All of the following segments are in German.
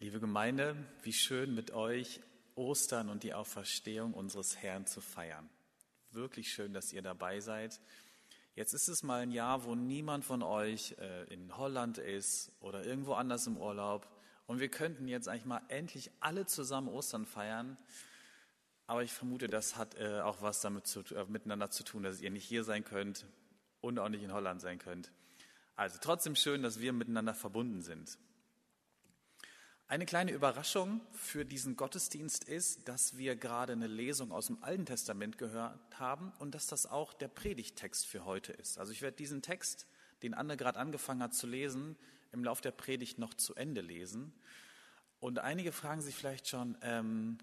Liebe Gemeinde, wie schön mit euch Ostern und die Auferstehung unseres Herrn zu feiern. Wirklich schön, dass ihr dabei seid. Jetzt ist es mal ein Jahr, wo niemand von euch äh, in Holland ist oder irgendwo anders im Urlaub. Und wir könnten jetzt eigentlich mal endlich alle zusammen Ostern feiern. Aber ich vermute, das hat äh, auch was damit zu, äh, miteinander zu tun, dass ihr nicht hier sein könnt und auch nicht in Holland sein könnt. Also trotzdem schön, dass wir miteinander verbunden sind. Eine kleine Überraschung für diesen Gottesdienst ist, dass wir gerade eine Lesung aus dem Alten Testament gehört haben und dass das auch der Predigttext für heute ist. Also ich werde diesen Text, den Anne gerade angefangen hat zu lesen, im Lauf der Predigt noch zu Ende lesen. Und einige fragen sich vielleicht schon, ähm,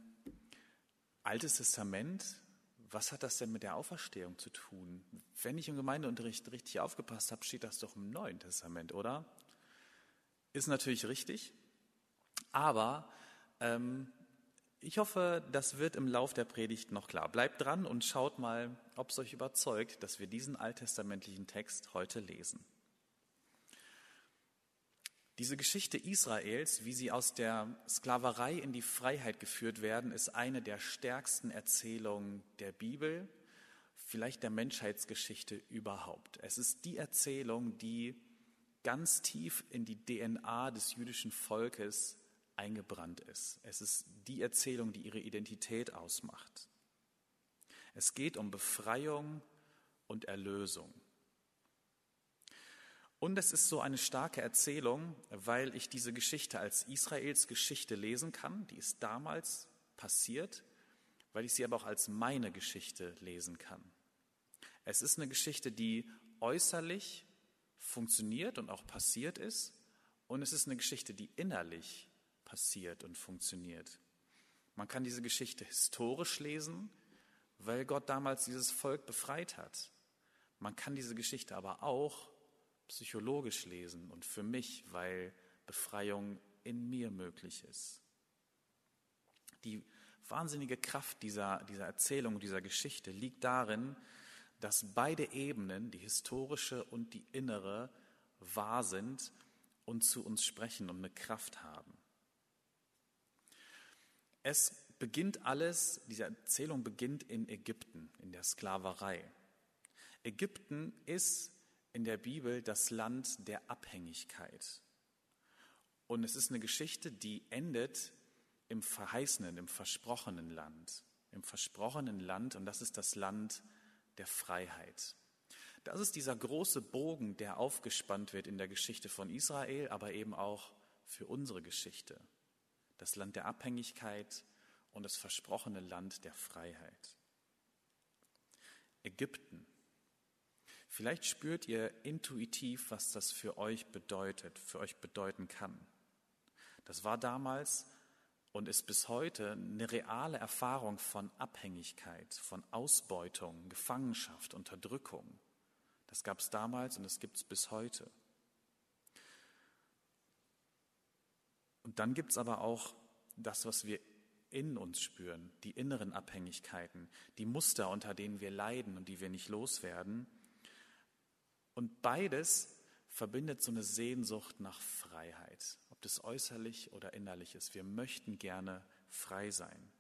Altes Testament, was hat das denn mit der Auferstehung zu tun? Wenn ich im Gemeindeunterricht richtig aufgepasst habe, steht das doch im Neuen Testament, oder? Ist natürlich richtig. Aber ähm, ich hoffe, das wird im Lauf der Predigt noch klar. Bleibt dran und schaut mal, ob es euch überzeugt, dass wir diesen alttestamentlichen Text heute lesen. Diese Geschichte Israels, wie sie aus der Sklaverei in die Freiheit geführt werden, ist eine der stärksten Erzählungen der Bibel, vielleicht der Menschheitsgeschichte überhaupt. Es ist die Erzählung, die ganz tief in die DNA des jüdischen Volkes eingebrannt ist. Es ist die Erzählung, die ihre Identität ausmacht. Es geht um Befreiung und Erlösung. Und es ist so eine starke Erzählung, weil ich diese Geschichte als Israels Geschichte lesen kann, die ist damals passiert, weil ich sie aber auch als meine Geschichte lesen kann. Es ist eine Geschichte, die äußerlich funktioniert und auch passiert ist, und es ist eine Geschichte, die innerlich passiert und funktioniert. Man kann diese Geschichte historisch lesen, weil Gott damals dieses Volk befreit hat. Man kann diese Geschichte aber auch psychologisch lesen und für mich, weil Befreiung in mir möglich ist. Die wahnsinnige Kraft dieser, dieser Erzählung, dieser Geschichte liegt darin, dass beide Ebenen, die historische und die innere, wahr sind und zu uns sprechen und eine Kraft haben. Es beginnt alles, diese Erzählung beginnt in Ägypten, in der Sklaverei. Ägypten ist in der Bibel das Land der Abhängigkeit. Und es ist eine Geschichte, die endet im verheißenen, im versprochenen Land. Im versprochenen Land, und das ist das Land der Freiheit. Das ist dieser große Bogen, der aufgespannt wird in der Geschichte von Israel, aber eben auch für unsere Geschichte das Land der Abhängigkeit und das versprochene Land der Freiheit. Ägypten. Vielleicht spürt ihr intuitiv, was das für euch bedeutet, für euch bedeuten kann. Das war damals und ist bis heute eine reale Erfahrung von Abhängigkeit, von Ausbeutung, Gefangenschaft, Unterdrückung. Das gab es damals und das gibt es bis heute. Und dann gibt es aber auch das, was wir in uns spüren, die inneren Abhängigkeiten, die Muster, unter denen wir leiden und die wir nicht loswerden. Und beides verbindet so eine Sehnsucht nach Freiheit, ob das äußerlich oder innerlich ist. Wir möchten gerne frei sein.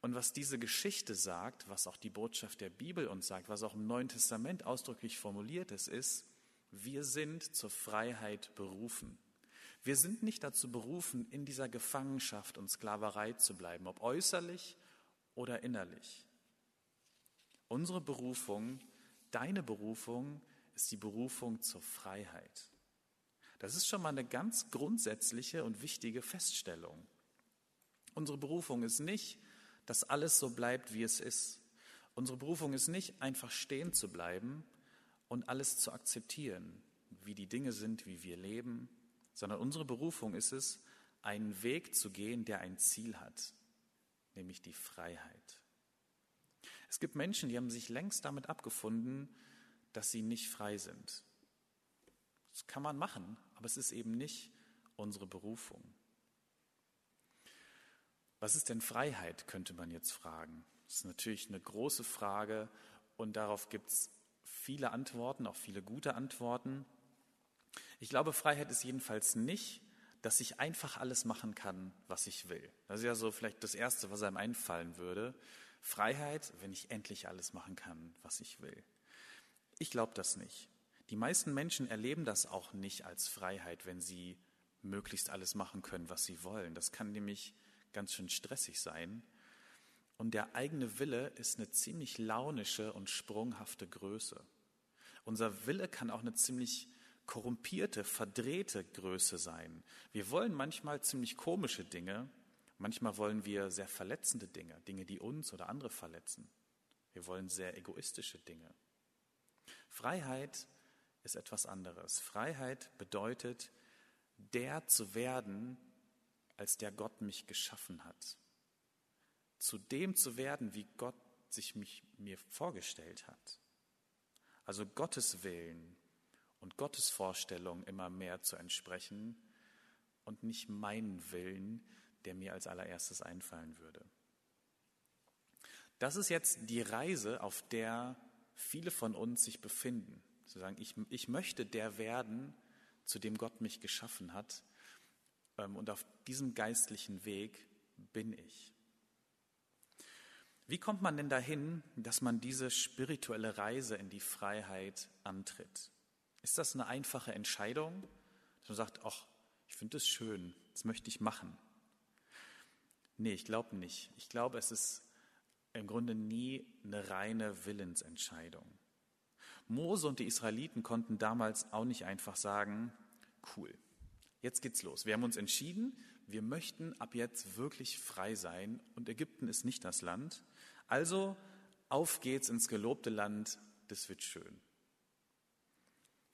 Und was diese Geschichte sagt, was auch die Botschaft der Bibel uns sagt, was auch im Neuen Testament ausdrücklich formuliert ist, ist, wir sind zur Freiheit berufen. Wir sind nicht dazu berufen, in dieser Gefangenschaft und Sklaverei zu bleiben, ob äußerlich oder innerlich. Unsere Berufung, deine Berufung, ist die Berufung zur Freiheit. Das ist schon mal eine ganz grundsätzliche und wichtige Feststellung. Unsere Berufung ist nicht, dass alles so bleibt, wie es ist. Unsere Berufung ist nicht, einfach stehen zu bleiben und alles zu akzeptieren, wie die Dinge sind, wie wir leben, sondern unsere Berufung ist es, einen Weg zu gehen, der ein Ziel hat, nämlich die Freiheit. Es gibt Menschen, die haben sich längst damit abgefunden, dass sie nicht frei sind. Das kann man machen, aber es ist eben nicht unsere Berufung. Was ist denn Freiheit, könnte man jetzt fragen. Das ist natürlich eine große Frage und darauf gibt es viele Antworten, auch viele gute Antworten. Ich glaube, Freiheit ist jedenfalls nicht, dass ich einfach alles machen kann, was ich will. Das ist ja so vielleicht das Erste, was einem einfallen würde. Freiheit, wenn ich endlich alles machen kann, was ich will. Ich glaube das nicht. Die meisten Menschen erleben das auch nicht als Freiheit, wenn sie möglichst alles machen können, was sie wollen. Das kann nämlich ganz schön stressig sein. Und der eigene Wille ist eine ziemlich launische und sprunghafte Größe. Unser Wille kann auch eine ziemlich korrumpierte, verdrehte Größe sein. Wir wollen manchmal ziemlich komische Dinge, manchmal wollen wir sehr verletzende Dinge, Dinge, die uns oder andere verletzen. Wir wollen sehr egoistische Dinge. Freiheit ist etwas anderes. Freiheit bedeutet, der zu werden, als der Gott mich geschaffen hat. Zu dem zu werden, wie Gott sich mich, mir vorgestellt hat. Also Gottes Willen und Gottes Vorstellung immer mehr zu entsprechen und nicht meinen Willen, der mir als allererstes einfallen würde. Das ist jetzt die Reise, auf der viele von uns sich befinden. Zu sagen, ich, ich möchte der werden, zu dem Gott mich geschaffen hat. Ähm, und auf diesem geistlichen Weg bin ich. Wie kommt man denn dahin, dass man diese spirituelle Reise in die Freiheit antritt? Ist das eine einfache Entscheidung, dass man sagt, ach, ich finde es schön, das möchte ich machen? Nee, ich glaube nicht. Ich glaube, es ist im Grunde nie eine reine Willensentscheidung. Mose und die Israeliten konnten damals auch nicht einfach sagen, cool, jetzt geht's los. Wir haben uns entschieden, wir möchten ab jetzt wirklich frei sein und Ägypten ist nicht das Land. Also auf geht's ins gelobte Land, das wird schön.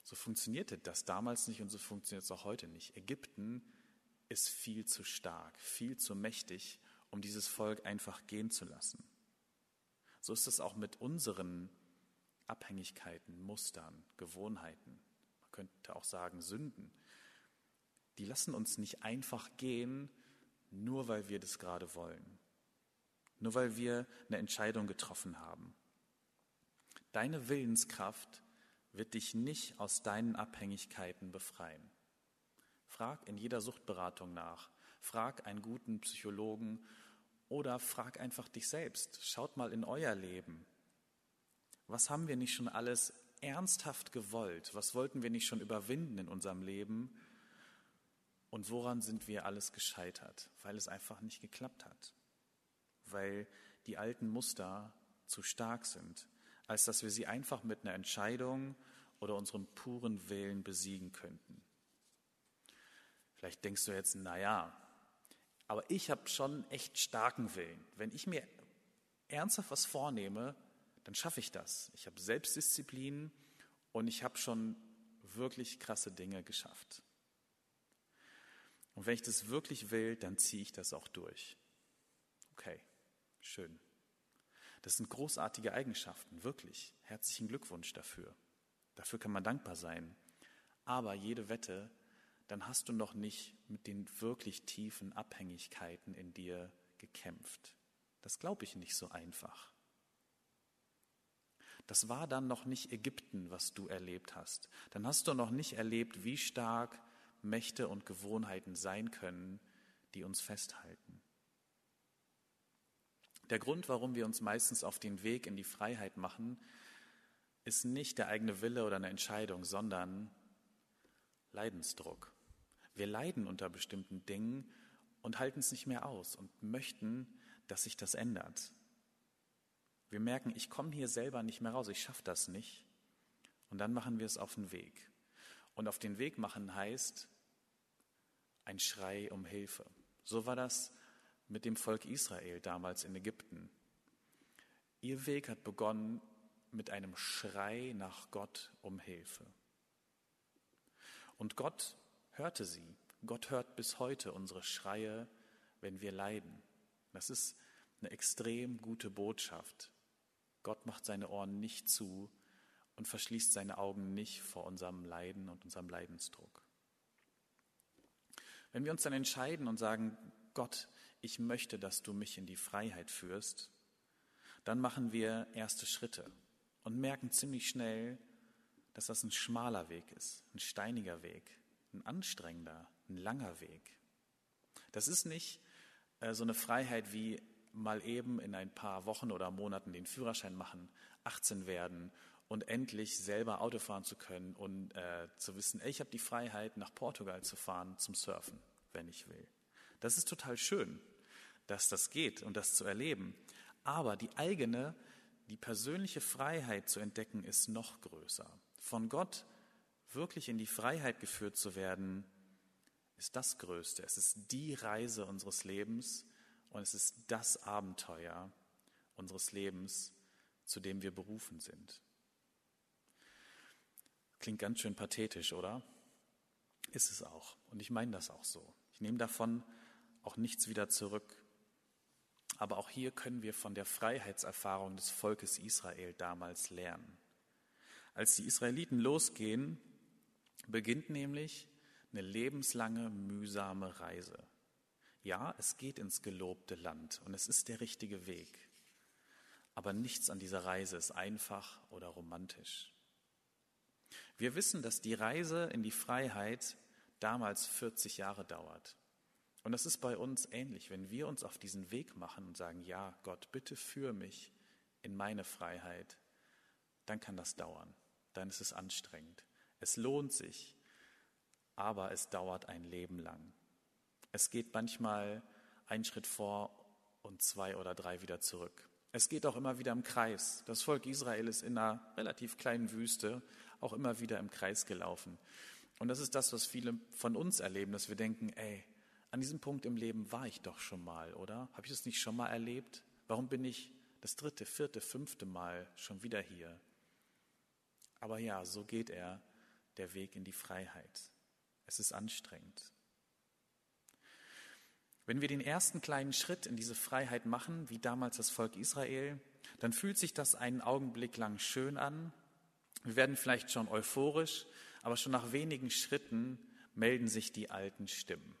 So funktionierte das damals nicht und so funktioniert es auch heute nicht. Ägypten ist viel zu stark, viel zu mächtig, um dieses Volk einfach gehen zu lassen. So ist es auch mit unseren Abhängigkeiten, Mustern, Gewohnheiten. Man könnte auch sagen Sünden. Die lassen uns nicht einfach gehen, nur weil wir das gerade wollen. Nur weil wir eine Entscheidung getroffen haben. Deine Willenskraft wird dich nicht aus deinen Abhängigkeiten befreien. Frag in jeder Suchtberatung nach. Frag einen guten Psychologen oder frag einfach dich selbst. Schaut mal in euer Leben. Was haben wir nicht schon alles ernsthaft gewollt? Was wollten wir nicht schon überwinden in unserem Leben? Und woran sind wir alles gescheitert? Weil es einfach nicht geklappt hat. Weil die alten Muster zu stark sind, als dass wir sie einfach mit einer Entscheidung oder unserem puren Willen besiegen könnten. Vielleicht denkst du jetzt, na ja, aber ich habe schon echt starken Willen. Wenn ich mir ernsthaft was vornehme, dann schaffe ich das. Ich habe Selbstdisziplin und ich habe schon wirklich krasse Dinge geschafft. Und wenn ich das wirklich will, dann ziehe ich das auch durch. Okay, schön. Das sind großartige Eigenschaften, wirklich. Herzlichen Glückwunsch dafür. Dafür kann man dankbar sein. Aber jede Wette, dann hast du noch nicht mit den wirklich tiefen Abhängigkeiten in dir gekämpft. Das glaube ich nicht so einfach. Das war dann noch nicht Ägypten, was du erlebt hast. Dann hast du noch nicht erlebt, wie stark Mächte und Gewohnheiten sein können, die uns festhalten. Der Grund, warum wir uns meistens auf den Weg in die Freiheit machen, ist nicht der eigene Wille oder eine Entscheidung, sondern Leidensdruck. Wir leiden unter bestimmten Dingen und halten es nicht mehr aus und möchten, dass sich das ändert. Wir merken, ich komme hier selber nicht mehr raus, ich schaffe das nicht. Und dann machen wir es auf den Weg. Und auf den Weg machen heißt ein Schrei um Hilfe. So war das mit dem Volk Israel damals in Ägypten. Ihr Weg hat begonnen mit einem Schrei nach Gott um Hilfe. Und Gott hörte sie. Gott hört bis heute unsere Schreie, wenn wir leiden. Das ist eine extrem gute Botschaft. Gott macht seine Ohren nicht zu und verschließt seine Augen nicht vor unserem Leiden und unserem Leidensdruck. Wenn wir uns dann entscheiden und sagen, Gott, ich möchte, dass du mich in die Freiheit führst, dann machen wir erste Schritte und merken ziemlich schnell, dass das ein schmaler Weg ist, ein steiniger Weg, ein anstrengender, ein langer Weg. Das ist nicht äh, so eine Freiheit wie mal eben in ein paar Wochen oder Monaten den Führerschein machen, 18 werden und endlich selber Auto fahren zu können und äh, zu wissen, ey, ich habe die Freiheit, nach Portugal zu fahren zum Surfen, wenn ich will. Das ist total schön, dass das geht und das zu erleben. Aber die eigene, die persönliche Freiheit zu entdecken, ist noch größer. Von Gott wirklich in die Freiheit geführt zu werden, ist das Größte. Es ist die Reise unseres Lebens und es ist das Abenteuer unseres Lebens, zu dem wir berufen sind. Klingt ganz schön pathetisch, oder? Ist es auch. Und ich meine das auch so. Ich nehme davon auch nichts wieder zurück. Aber auch hier können wir von der Freiheitserfahrung des Volkes Israel damals lernen. Als die Israeliten losgehen, beginnt nämlich eine lebenslange, mühsame Reise. Ja, es geht ins gelobte Land und es ist der richtige Weg. Aber nichts an dieser Reise ist einfach oder romantisch. Wir wissen, dass die Reise in die Freiheit damals 40 Jahre dauert. Und das ist bei uns ähnlich, wenn wir uns auf diesen Weg machen und sagen, ja, Gott, bitte führe mich in meine Freiheit, dann kann das dauern, dann ist es anstrengend. Es lohnt sich, aber es dauert ein Leben lang. Es geht manchmal einen Schritt vor und zwei oder drei wieder zurück. Es geht auch immer wieder im Kreis. Das Volk Israel ist in einer relativ kleinen Wüste auch immer wieder im Kreis gelaufen. Und das ist das, was viele von uns erleben, dass wir denken, ey, an diesem Punkt im Leben war ich doch schon mal, oder? Habe ich das nicht schon mal erlebt? Warum bin ich das dritte, vierte, fünfte Mal schon wieder hier? Aber ja, so geht er, der Weg in die Freiheit. Es ist anstrengend. Wenn wir den ersten kleinen Schritt in diese Freiheit machen, wie damals das Volk Israel, dann fühlt sich das einen Augenblick lang schön an. Wir werden vielleicht schon euphorisch, aber schon nach wenigen Schritten melden sich die alten Stimmen,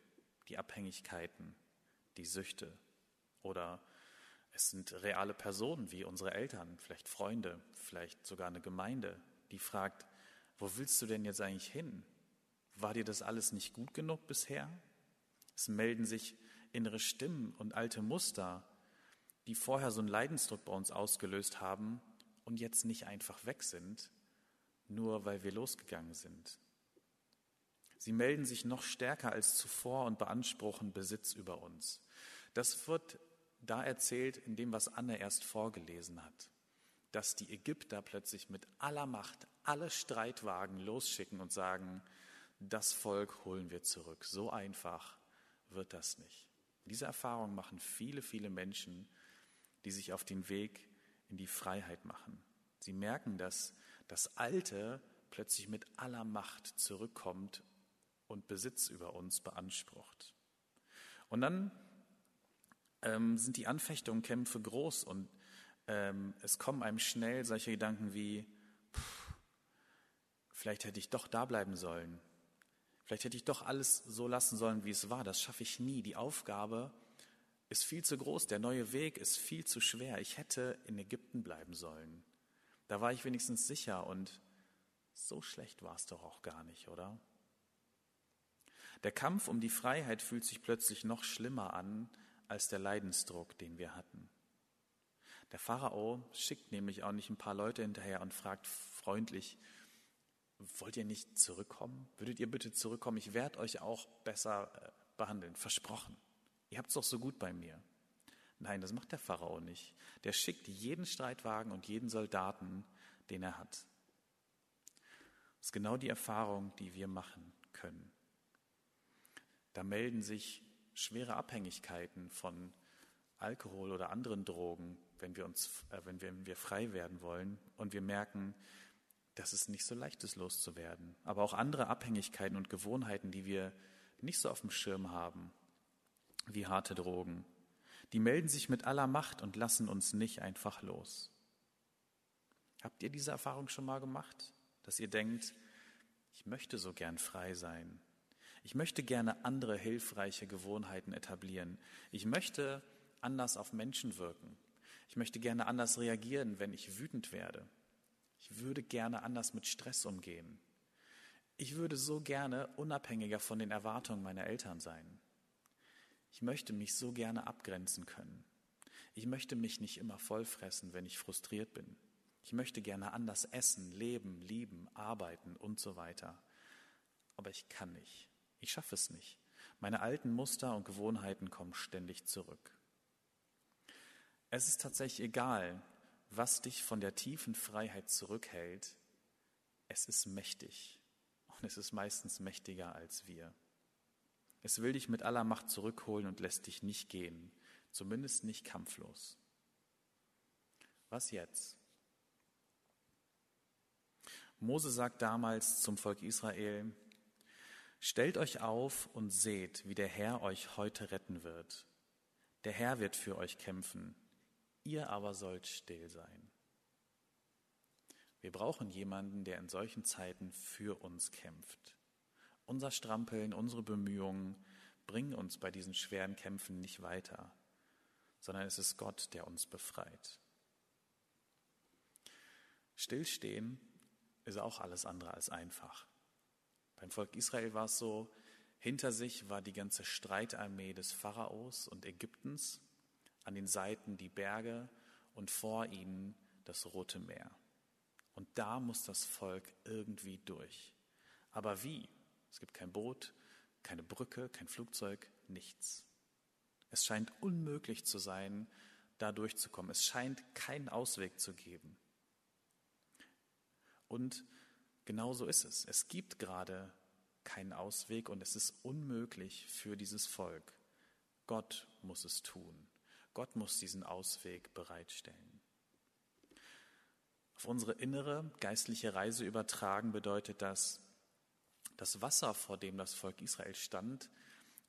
die Abhängigkeiten, die Süchte oder es sind reale Personen wie unsere Eltern, vielleicht Freunde, vielleicht sogar eine Gemeinde, die fragt, wo willst du denn jetzt eigentlich hin? War dir das alles nicht gut genug bisher? Es melden sich innere Stimmen und alte Muster, die vorher so einen Leidensdruck bei uns ausgelöst haben und jetzt nicht einfach weg sind, nur weil wir losgegangen sind. Sie melden sich noch stärker als zuvor und beanspruchen Besitz über uns. Das wird da erzählt in dem, was Anne erst vorgelesen hat, dass die Ägypter plötzlich mit aller Macht alle Streitwagen losschicken und sagen, das Volk holen wir zurück. So einfach wird das nicht. Diese Erfahrung machen viele, viele Menschen, die sich auf den Weg in die Freiheit machen. Sie merken, dass das Alte plötzlich mit aller Macht zurückkommt und Besitz über uns beansprucht. Und dann ähm, sind die Anfechtungen, Kämpfe groß und ähm, es kommen einem schnell solche Gedanken wie, pff, vielleicht hätte ich doch da bleiben sollen, Vielleicht hätte ich doch alles so lassen sollen, wie es war. Das schaffe ich nie. Die Aufgabe ist viel zu groß. Der neue Weg ist viel zu schwer. Ich hätte in Ägypten bleiben sollen. Da war ich wenigstens sicher und so schlecht war es doch auch gar nicht, oder? Der Kampf um die Freiheit fühlt sich plötzlich noch schlimmer an als der Leidensdruck, den wir hatten. Der Pharao schickt nämlich auch nicht ein paar Leute hinterher und fragt freundlich, wollt ihr nicht zurückkommen? Würdet ihr bitte zurückkommen? Ich werde euch auch besser äh, behandeln, versprochen. Ihr habt es doch so gut bei mir. Nein, das macht der Pharao nicht. Der schickt jeden Streitwagen und jeden Soldaten, den er hat. Das ist genau die Erfahrung, die wir machen können. Da melden sich schwere Abhängigkeiten von Alkohol oder anderen Drogen, wenn wir uns, äh, wenn wir, wenn wir frei werden wollen und wir merken, dass es nicht so leicht ist, loszuwerden. Aber auch andere Abhängigkeiten und Gewohnheiten, die wir nicht so auf dem Schirm haben, wie harte Drogen, die melden sich mit aller Macht und lassen uns nicht einfach los. Habt ihr diese Erfahrung schon mal gemacht, dass ihr denkt, ich möchte so gern frei sein. Ich möchte gerne andere hilfreiche Gewohnheiten etablieren. Ich möchte anders auf Menschen wirken. Ich möchte gerne anders reagieren, wenn ich wütend werde. Ich würde gerne anders mit Stress umgehen. Ich würde so gerne unabhängiger von den Erwartungen meiner Eltern sein. Ich möchte mich so gerne abgrenzen können. Ich möchte mich nicht immer vollfressen, wenn ich frustriert bin. Ich möchte gerne anders essen, leben, lieben, arbeiten und so weiter. Aber ich kann nicht. Ich schaffe es nicht. Meine alten Muster und Gewohnheiten kommen ständig zurück. Es ist tatsächlich egal, was dich von der tiefen Freiheit zurückhält. Es ist mächtig und es ist meistens mächtiger als wir. Es will dich mit aller Macht zurückholen und lässt dich nicht gehen, zumindest nicht kampflos. Was jetzt? Mose sagt damals zum Volk Israel, Stellt euch auf und seht, wie der Herr euch heute retten wird. Der Herr wird für euch kämpfen, ihr aber sollt still sein. Wir brauchen jemanden, der in solchen Zeiten für uns kämpft. Unser Strampeln, unsere Bemühungen bringen uns bei diesen schweren Kämpfen nicht weiter, sondern es ist Gott, der uns befreit. Stillstehen ist auch alles andere als einfach. Beim Volk Israel war es so, hinter sich war die ganze Streitarmee des Pharaos und Ägyptens, an den Seiten die Berge und vor ihnen das Rote Meer. Und da muss das Volk irgendwie durch. Aber wie? Es gibt kein Boot, keine Brücke, kein Flugzeug, nichts. Es scheint unmöglich zu sein, da durchzukommen. Es scheint keinen Ausweg zu geben. Und Genau so ist es. Es gibt gerade keinen Ausweg und es ist unmöglich für dieses Volk. Gott muss es tun. Gott muss diesen Ausweg bereitstellen. Auf unsere innere geistliche Reise übertragen bedeutet das, das Wasser, vor dem das Volk Israel stand,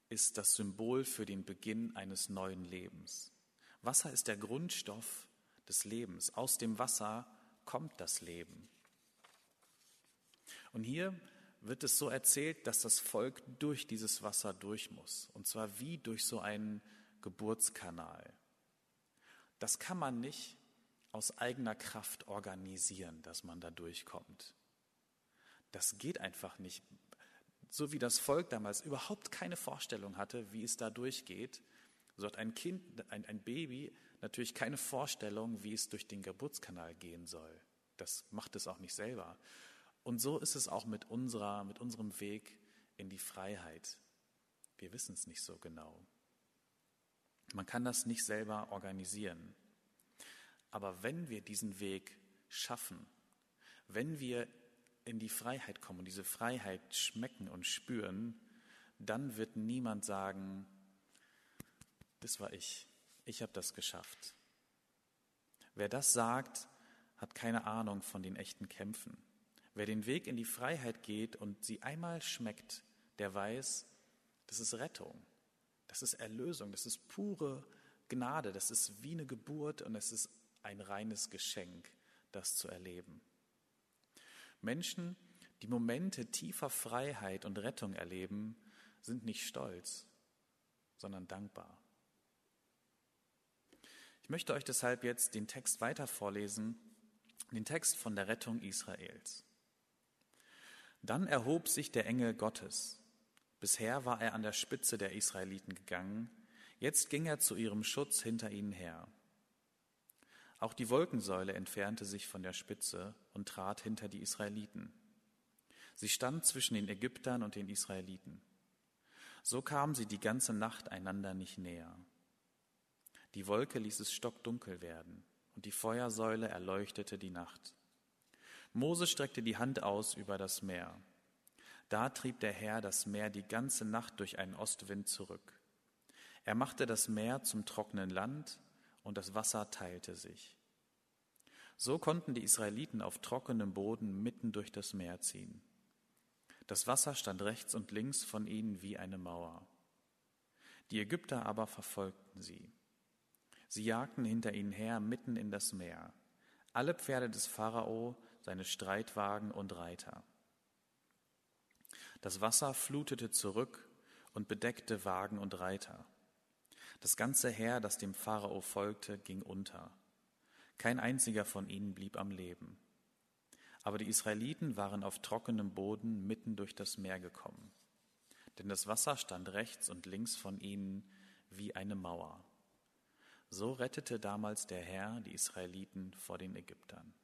ist das Symbol für den Beginn eines neuen Lebens. Wasser ist der Grundstoff des Lebens. Aus dem Wasser kommt das Leben. Und hier wird es so erzählt, dass das Volk durch dieses Wasser durch muss. Und zwar wie durch so einen Geburtskanal. Das kann man nicht aus eigener Kraft organisieren, dass man da durchkommt. Das geht einfach nicht. So wie das Volk damals überhaupt keine Vorstellung hatte, wie es da durchgeht, so hat ein Kind, ein, ein Baby natürlich keine Vorstellung, wie es durch den Geburtskanal gehen soll. Das macht es auch nicht selber. Und so ist es auch mit unserer, mit unserem Weg in die Freiheit. Wir wissen es nicht so genau. Man kann das nicht selber organisieren. Aber wenn wir diesen Weg schaffen, wenn wir in die Freiheit kommen und diese Freiheit schmecken und spüren, dann wird niemand sagen, das war ich, ich habe das geschafft. Wer das sagt, hat keine Ahnung von den echten Kämpfen. Wer den Weg in die Freiheit geht und sie einmal schmeckt, der weiß, das ist Rettung, das ist Erlösung, das ist pure Gnade, das ist wie eine Geburt und es ist ein reines Geschenk, das zu erleben. Menschen, die Momente tiefer Freiheit und Rettung erleben, sind nicht stolz, sondern dankbar. Ich möchte euch deshalb jetzt den Text weiter vorlesen, den Text von der Rettung Israels. Dann erhob sich der Engel Gottes. Bisher war er an der Spitze der Israeliten gegangen, jetzt ging er zu ihrem Schutz hinter ihnen her. Auch die Wolkensäule entfernte sich von der Spitze und trat hinter die Israeliten. Sie stand zwischen den Ägyptern und den Israeliten. So kamen sie die ganze Nacht einander nicht näher. Die Wolke ließ es stockdunkel werden, und die Feuersäule erleuchtete die Nacht. Mose streckte die Hand aus über das Meer. Da trieb der Herr das Meer die ganze Nacht durch einen Ostwind zurück. Er machte das Meer zum trockenen Land und das Wasser teilte sich. So konnten die Israeliten auf trockenem Boden mitten durch das Meer ziehen. Das Wasser stand rechts und links von ihnen wie eine Mauer. Die Ägypter aber verfolgten sie. Sie jagten hinter ihnen her mitten in das Meer. Alle Pferde des Pharao seine Streitwagen und Reiter. Das Wasser flutete zurück und bedeckte Wagen und Reiter. Das ganze Heer, das dem Pharao folgte, ging unter. Kein einziger von ihnen blieb am Leben. Aber die Israeliten waren auf trockenem Boden mitten durch das Meer gekommen. Denn das Wasser stand rechts und links von ihnen wie eine Mauer. So rettete damals der Herr die Israeliten vor den Ägyptern.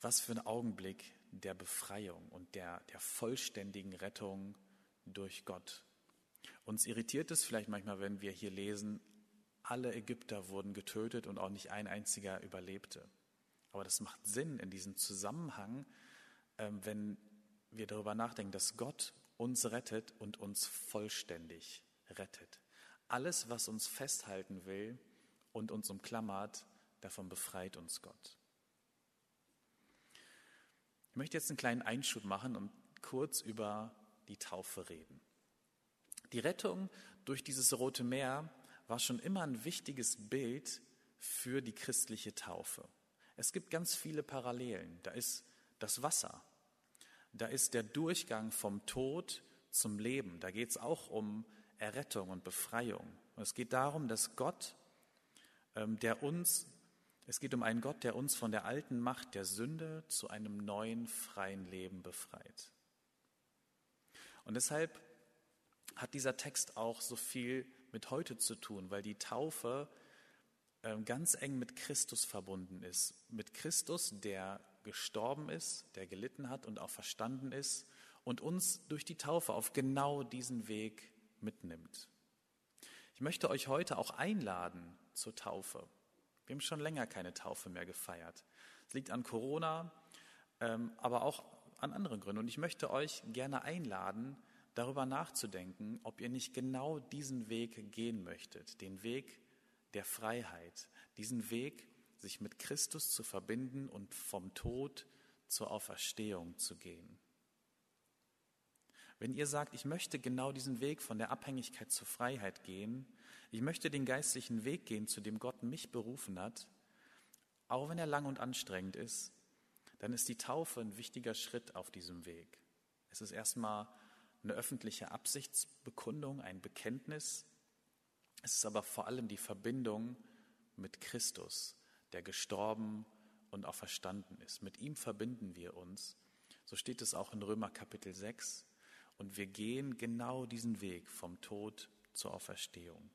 Was für ein Augenblick der Befreiung und der, der vollständigen Rettung durch Gott. Uns irritiert es vielleicht manchmal, wenn wir hier lesen, alle Ägypter wurden getötet und auch nicht ein einziger überlebte. Aber das macht Sinn in diesem Zusammenhang, ähm, wenn wir darüber nachdenken, dass Gott uns rettet und uns vollständig rettet. Alles, was uns festhalten will und uns umklammert, davon befreit uns Gott. Ich möchte jetzt einen kleinen Einschub machen und kurz über die Taufe reden. Die Rettung durch dieses Rote Meer war schon immer ein wichtiges Bild für die christliche Taufe. Es gibt ganz viele Parallelen. Da ist das Wasser, da ist der Durchgang vom Tod zum Leben. Da geht es auch um Errettung und Befreiung. Und es geht darum, dass Gott, ähm, der uns, es geht um einen Gott, der uns von der alten Macht der Sünde zu einem neuen, freien Leben befreit. Und deshalb hat dieser Text auch so viel mit heute zu tun, weil die Taufe ähm, ganz eng mit Christus verbunden ist. Mit Christus, der gestorben ist, der gelitten hat und auch verstanden ist und uns durch die Taufe auf genau diesen Weg mitnimmt. Ich möchte euch heute auch einladen zur Taufe. Wir haben schon länger keine Taufe mehr gefeiert. Es liegt an Corona, ähm, aber auch an anderen Gründen. Und ich möchte euch gerne einladen, darüber nachzudenken, ob ihr nicht genau diesen Weg gehen möchtet, den Weg der Freiheit, diesen Weg, sich mit Christus zu verbinden und vom Tod zur Auferstehung zu gehen. Wenn ihr sagt, ich möchte genau diesen Weg von der Abhängigkeit zur Freiheit gehen, ich möchte den geistlichen Weg gehen, zu dem Gott mich berufen hat, auch wenn er lang und anstrengend ist, dann ist die Taufe ein wichtiger Schritt auf diesem Weg. Es ist erstmal eine öffentliche Absichtsbekundung, ein Bekenntnis. Es ist aber vor allem die Verbindung mit Christus, der gestorben und auch verstanden ist. Mit ihm verbinden wir uns. So steht es auch in Römer Kapitel 6. Und wir gehen genau diesen Weg vom Tod zur Auferstehung.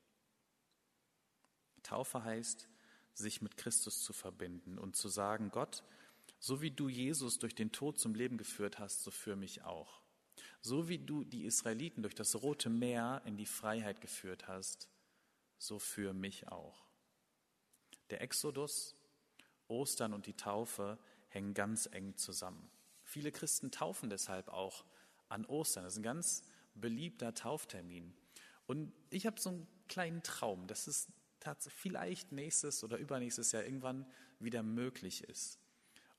Taufe heißt, sich mit Christus zu verbinden und zu sagen, Gott, so wie du Jesus durch den Tod zum Leben geführt hast, so führe mich auch. So wie du die Israeliten durch das Rote Meer in die Freiheit geführt hast, so führe mich auch. Der Exodus, Ostern und die Taufe hängen ganz eng zusammen. Viele Christen taufen deshalb auch an Ostern. Das ist ein ganz beliebter Tauftermin. Und ich habe so einen kleinen Traum, dass es vielleicht nächstes oder übernächstes Jahr irgendwann wieder möglich ist.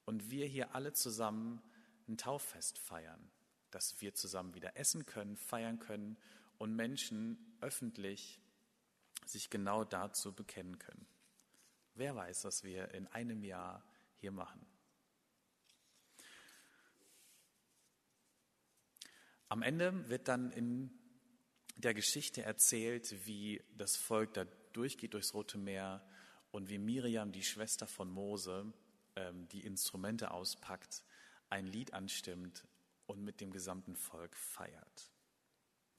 Und wir hier alle zusammen ein Tauffest feiern dass wir zusammen wieder essen können, feiern können und Menschen öffentlich sich genau dazu bekennen können. Wer weiß, was wir in einem Jahr hier machen. Am Ende wird dann in der Geschichte erzählt, wie das Volk da durchgeht durchs Rote Meer und wie Miriam, die Schwester von Mose, ähm, die Instrumente auspackt, ein Lied anstimmt und mit dem gesamten Volk feiert.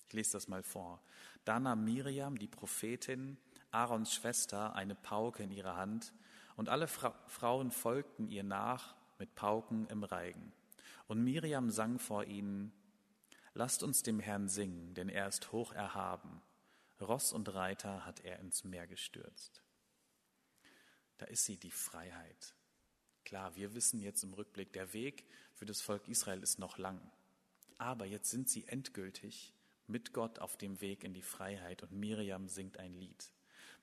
Ich lese das mal vor. Da nahm Miriam, die Prophetin, Aarons Schwester, eine Pauke in ihre Hand, und alle Fra Frauen folgten ihr nach mit Pauken im Reigen. Und Miriam sang vor ihnen, Lasst uns dem Herrn singen, denn er ist hoch erhaben. Ross und Reiter hat er ins Meer gestürzt. Da ist sie, die Freiheit. Klar, wir wissen jetzt im Rückblick, der Weg für das Volk Israel ist noch lang. Aber jetzt sind sie endgültig mit Gott auf dem Weg in die Freiheit und Miriam singt ein Lied.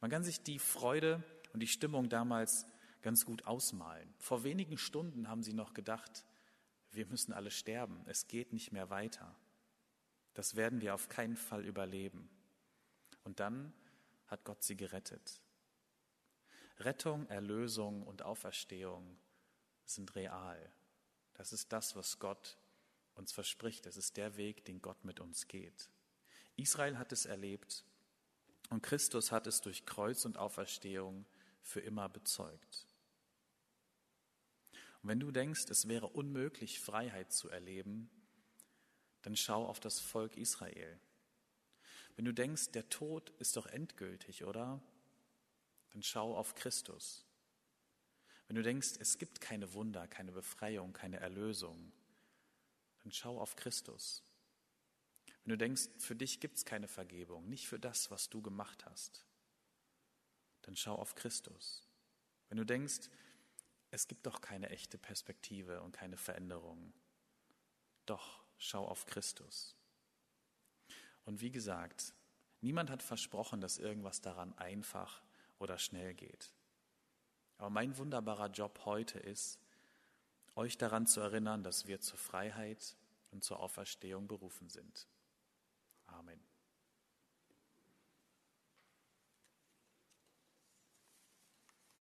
Man kann sich die Freude und die Stimmung damals ganz gut ausmalen. Vor wenigen Stunden haben sie noch gedacht, wir müssen alle sterben, es geht nicht mehr weiter. Das werden wir auf keinen Fall überleben. Und dann hat Gott sie gerettet. Rettung, Erlösung und Auferstehung sind real. Das ist das, was Gott uns verspricht. Das ist der Weg, den Gott mit uns geht. Israel hat es erlebt und Christus hat es durch Kreuz und Auferstehung für immer bezeugt. Und wenn du denkst, es wäre unmöglich, Freiheit zu erleben, dann schau auf das Volk Israel. Wenn du denkst, der Tod ist doch endgültig, oder? Dann schau auf Christus. Wenn du denkst, es gibt keine Wunder, keine Befreiung, keine Erlösung, dann schau auf Christus. Wenn du denkst, für dich gibt es keine Vergebung, nicht für das, was du gemacht hast, dann schau auf Christus. Wenn du denkst, es gibt doch keine echte Perspektive und keine Veränderung, doch schau auf Christus. Und wie gesagt, niemand hat versprochen, dass irgendwas daran einfach oder schnell geht. Aber mein wunderbarer Job heute ist, euch daran zu erinnern, dass wir zur Freiheit und zur Auferstehung berufen sind. Amen.